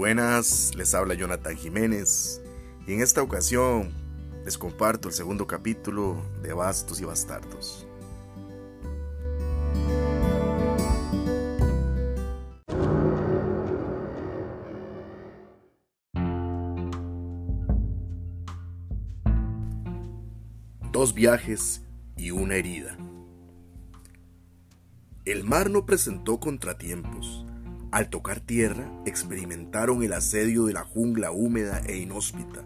buenas, les habla Jonathan Jiménez y en esta ocasión les comparto el segundo capítulo de Bastos y Bastardos. Dos viajes y una herida. El mar no presentó contratiempos. Al tocar tierra, experimentaron el asedio de la jungla húmeda e inhóspita,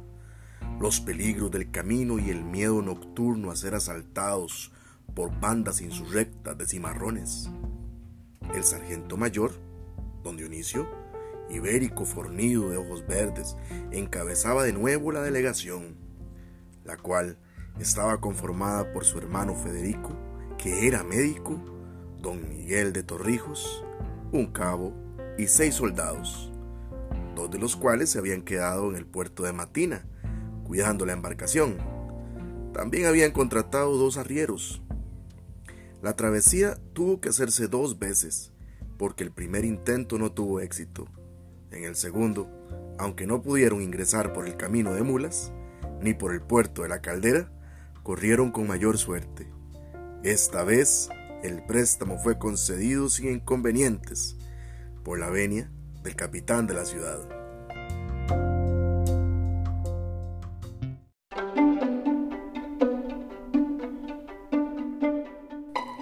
los peligros del camino y el miedo nocturno a ser asaltados por bandas insurrectas de cimarrones. El sargento mayor, don Dionisio, ibérico fornido de ojos verdes, encabezaba de nuevo la delegación, la cual estaba conformada por su hermano Federico, que era médico, don Miguel de Torrijos, un cabo y seis soldados, dos de los cuales se habían quedado en el puerto de Matina, cuidando la embarcación. También habían contratado dos arrieros. La travesía tuvo que hacerse dos veces, porque el primer intento no tuvo éxito. En el segundo, aunque no pudieron ingresar por el camino de mulas, ni por el puerto de la caldera, corrieron con mayor suerte. Esta vez el préstamo fue concedido sin inconvenientes por la venia del capitán de la ciudad.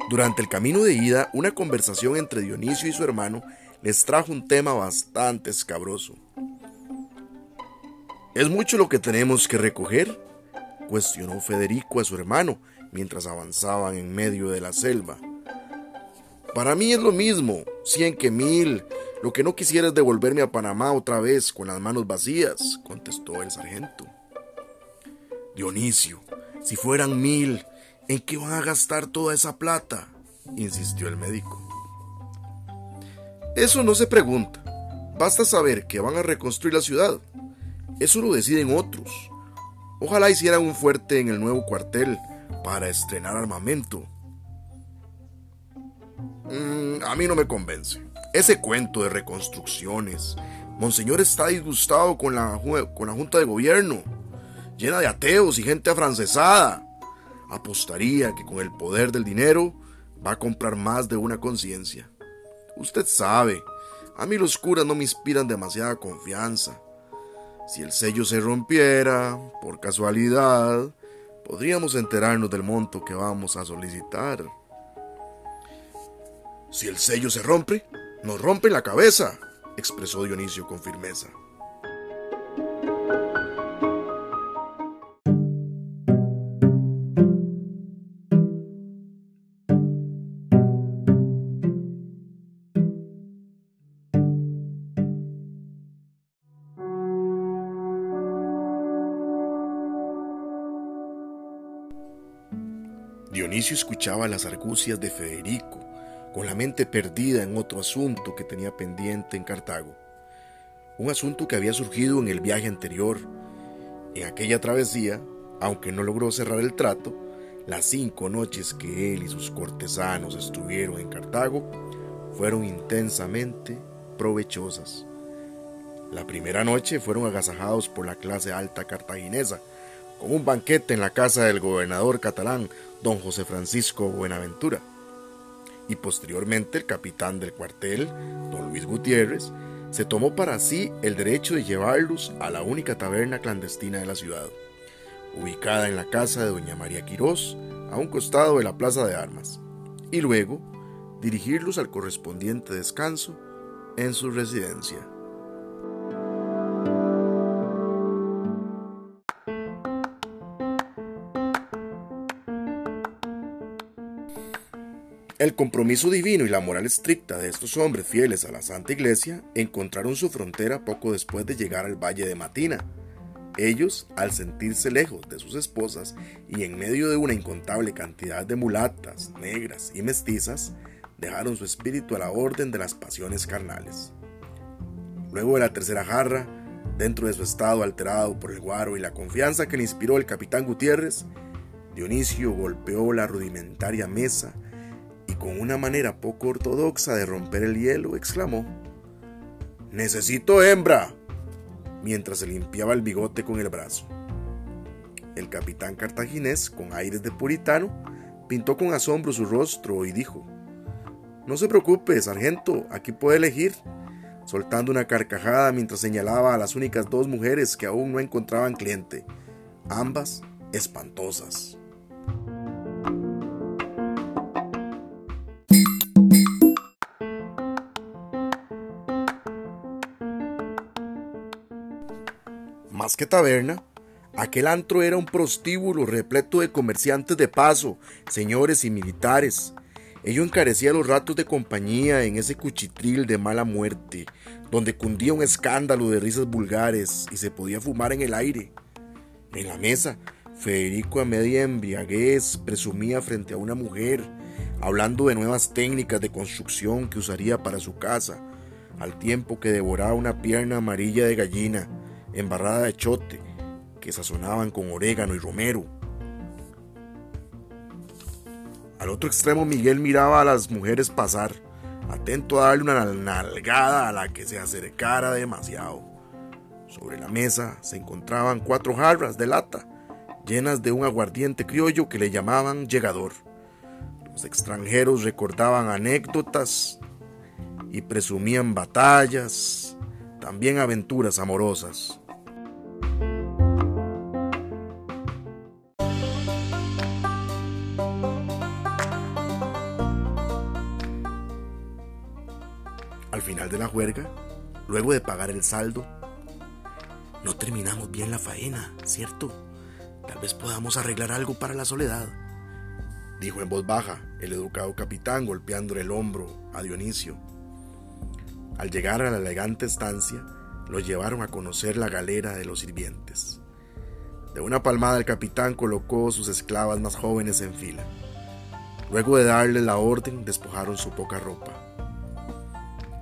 Durante el camino de ida, una conversación entre Dionisio y su hermano les trajo un tema bastante escabroso. ¿Es mucho lo que tenemos que recoger? cuestionó Federico a su hermano mientras avanzaban en medio de la selva. Para mí es lo mismo, cien que mil. Lo que no quisiera es devolverme a Panamá otra vez con las manos vacías, contestó el sargento. Dionisio, si fueran mil, ¿en qué van a gastar toda esa plata? insistió el médico. Eso no se pregunta. Basta saber que van a reconstruir la ciudad. Eso lo deciden otros. Ojalá hicieran un fuerte en el nuevo cuartel para estrenar armamento. Mm, a mí no me convence. Ese cuento de reconstrucciones. Monseñor está disgustado con la, con la Junta de Gobierno, llena de ateos y gente afrancesada. Apostaría que con el poder del dinero va a comprar más de una conciencia. Usted sabe, a mí los curas no me inspiran demasiada confianza. Si el sello se rompiera, por casualidad, podríamos enterarnos del monto que vamos a solicitar. Si el sello se rompe, nos rompe la cabeza, expresó Dionisio con firmeza. Dionisio escuchaba las argucias de Federico, con la mente perdida en otro asunto que tenía pendiente en Cartago. Un asunto que había surgido en el viaje anterior. En aquella travesía, aunque no logró cerrar el trato, las cinco noches que él y sus cortesanos estuvieron en Cartago fueron intensamente provechosas. La primera noche fueron agasajados por la clase alta cartaginesa, con un banquete en la casa del gobernador catalán, don José Francisco Buenaventura. Y posteriormente el capitán del cuartel, don Luis Gutiérrez, se tomó para sí el derecho de llevarlos a la única taberna clandestina de la ciudad, ubicada en la casa de doña María Quirós, a un costado de la plaza de armas, y luego dirigirlos al correspondiente descanso en su residencia. El compromiso divino y la moral estricta de estos hombres fieles a la Santa Iglesia encontraron su frontera poco después de llegar al Valle de Matina. Ellos, al sentirse lejos de sus esposas y en medio de una incontable cantidad de mulatas, negras y mestizas, dejaron su espíritu a la orden de las pasiones carnales. Luego de la tercera jarra, dentro de su estado alterado por el guaro y la confianza que le inspiró el capitán Gutiérrez, Dionisio golpeó la rudimentaria mesa con una manera poco ortodoxa de romper el hielo, exclamó, Necesito hembra, mientras se limpiaba el bigote con el brazo. El capitán cartaginés, con aires de puritano, pintó con asombro su rostro y dijo, No se preocupe, sargento, aquí puede elegir, soltando una carcajada mientras señalaba a las únicas dos mujeres que aún no encontraban cliente, ambas espantosas. Taberna, aquel antro era un prostíbulo repleto de comerciantes de paso, señores y militares. Ello encarecía los ratos de compañía en ese cuchitril de mala muerte, donde cundía un escándalo de risas vulgares y se podía fumar en el aire. En la mesa, Federico a media embriaguez presumía frente a una mujer, hablando de nuevas técnicas de construcción que usaría para su casa, al tiempo que devoraba una pierna amarilla de gallina, embarrada de chote, que sazonaban con orégano y romero. Al otro extremo Miguel miraba a las mujeres pasar, atento a darle una nalgada a la que se acercara demasiado. Sobre la mesa se encontraban cuatro jarras de lata, llenas de un aguardiente criollo que le llamaban llegador. Los extranjeros recordaban anécdotas y presumían batallas, también aventuras amorosas. Final de la juerga, luego de pagar el saldo, no terminamos bien la faena, ¿cierto? Tal vez podamos arreglar algo para la soledad, dijo en voz baja el educado capitán golpeándole el hombro a Dionisio. Al llegar a la elegante estancia, lo llevaron a conocer la galera de los sirvientes. De una palmada el capitán colocó sus esclavas más jóvenes en fila. Luego de darle la orden, despojaron su poca ropa.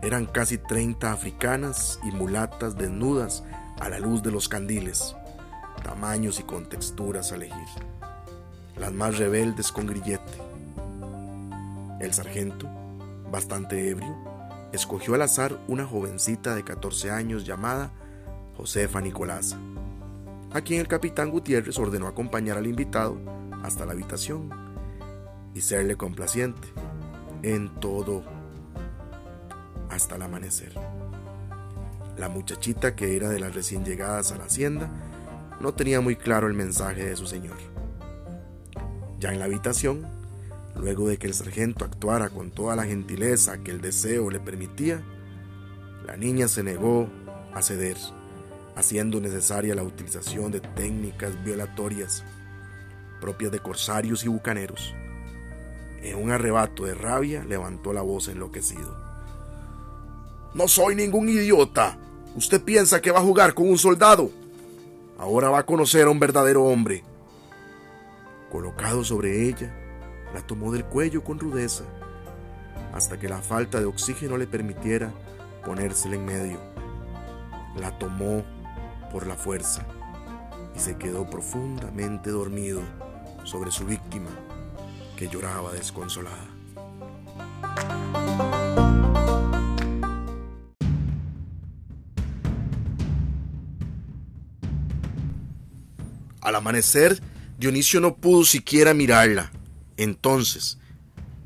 Eran casi 30 africanas y mulatas desnudas a la luz de los candiles, tamaños y con texturas a elegir. Las más rebeldes con grillete. El sargento, bastante ebrio, escogió al azar una jovencita de 14 años llamada Josefa Nicolasa, a quien el capitán Gutiérrez ordenó acompañar al invitado hasta la habitación y serle complaciente en todo hasta el amanecer. La muchachita, que era de las recién llegadas a la hacienda, no tenía muy claro el mensaje de su señor. Ya en la habitación, luego de que el sargento actuara con toda la gentileza que el deseo le permitía, la niña se negó a ceder, haciendo necesaria la utilización de técnicas violatorias propias de corsarios y bucaneros. En un arrebato de rabia levantó la voz enloquecido. No soy ningún idiota. Usted piensa que va a jugar con un soldado. Ahora va a conocer a un verdadero hombre. Colocado sobre ella, la tomó del cuello con rudeza, hasta que la falta de oxígeno le permitiera ponérsela en medio. La tomó por la fuerza y se quedó profundamente dormido sobre su víctima, que lloraba desconsolada. Al amanecer, Dionisio no pudo siquiera mirarla. Entonces,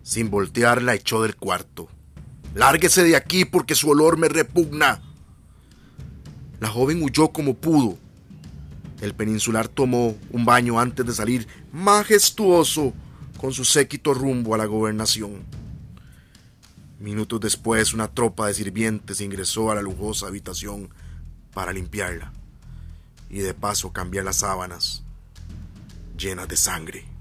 sin voltearla, echó del cuarto. Lárguese de aquí porque su olor me repugna. La joven huyó como pudo. El peninsular tomó un baño antes de salir majestuoso con su séquito rumbo a la gobernación. Minutos después, una tropa de sirvientes ingresó a la lujosa habitación para limpiarla y de paso cambiar las sábanas llenas de sangre.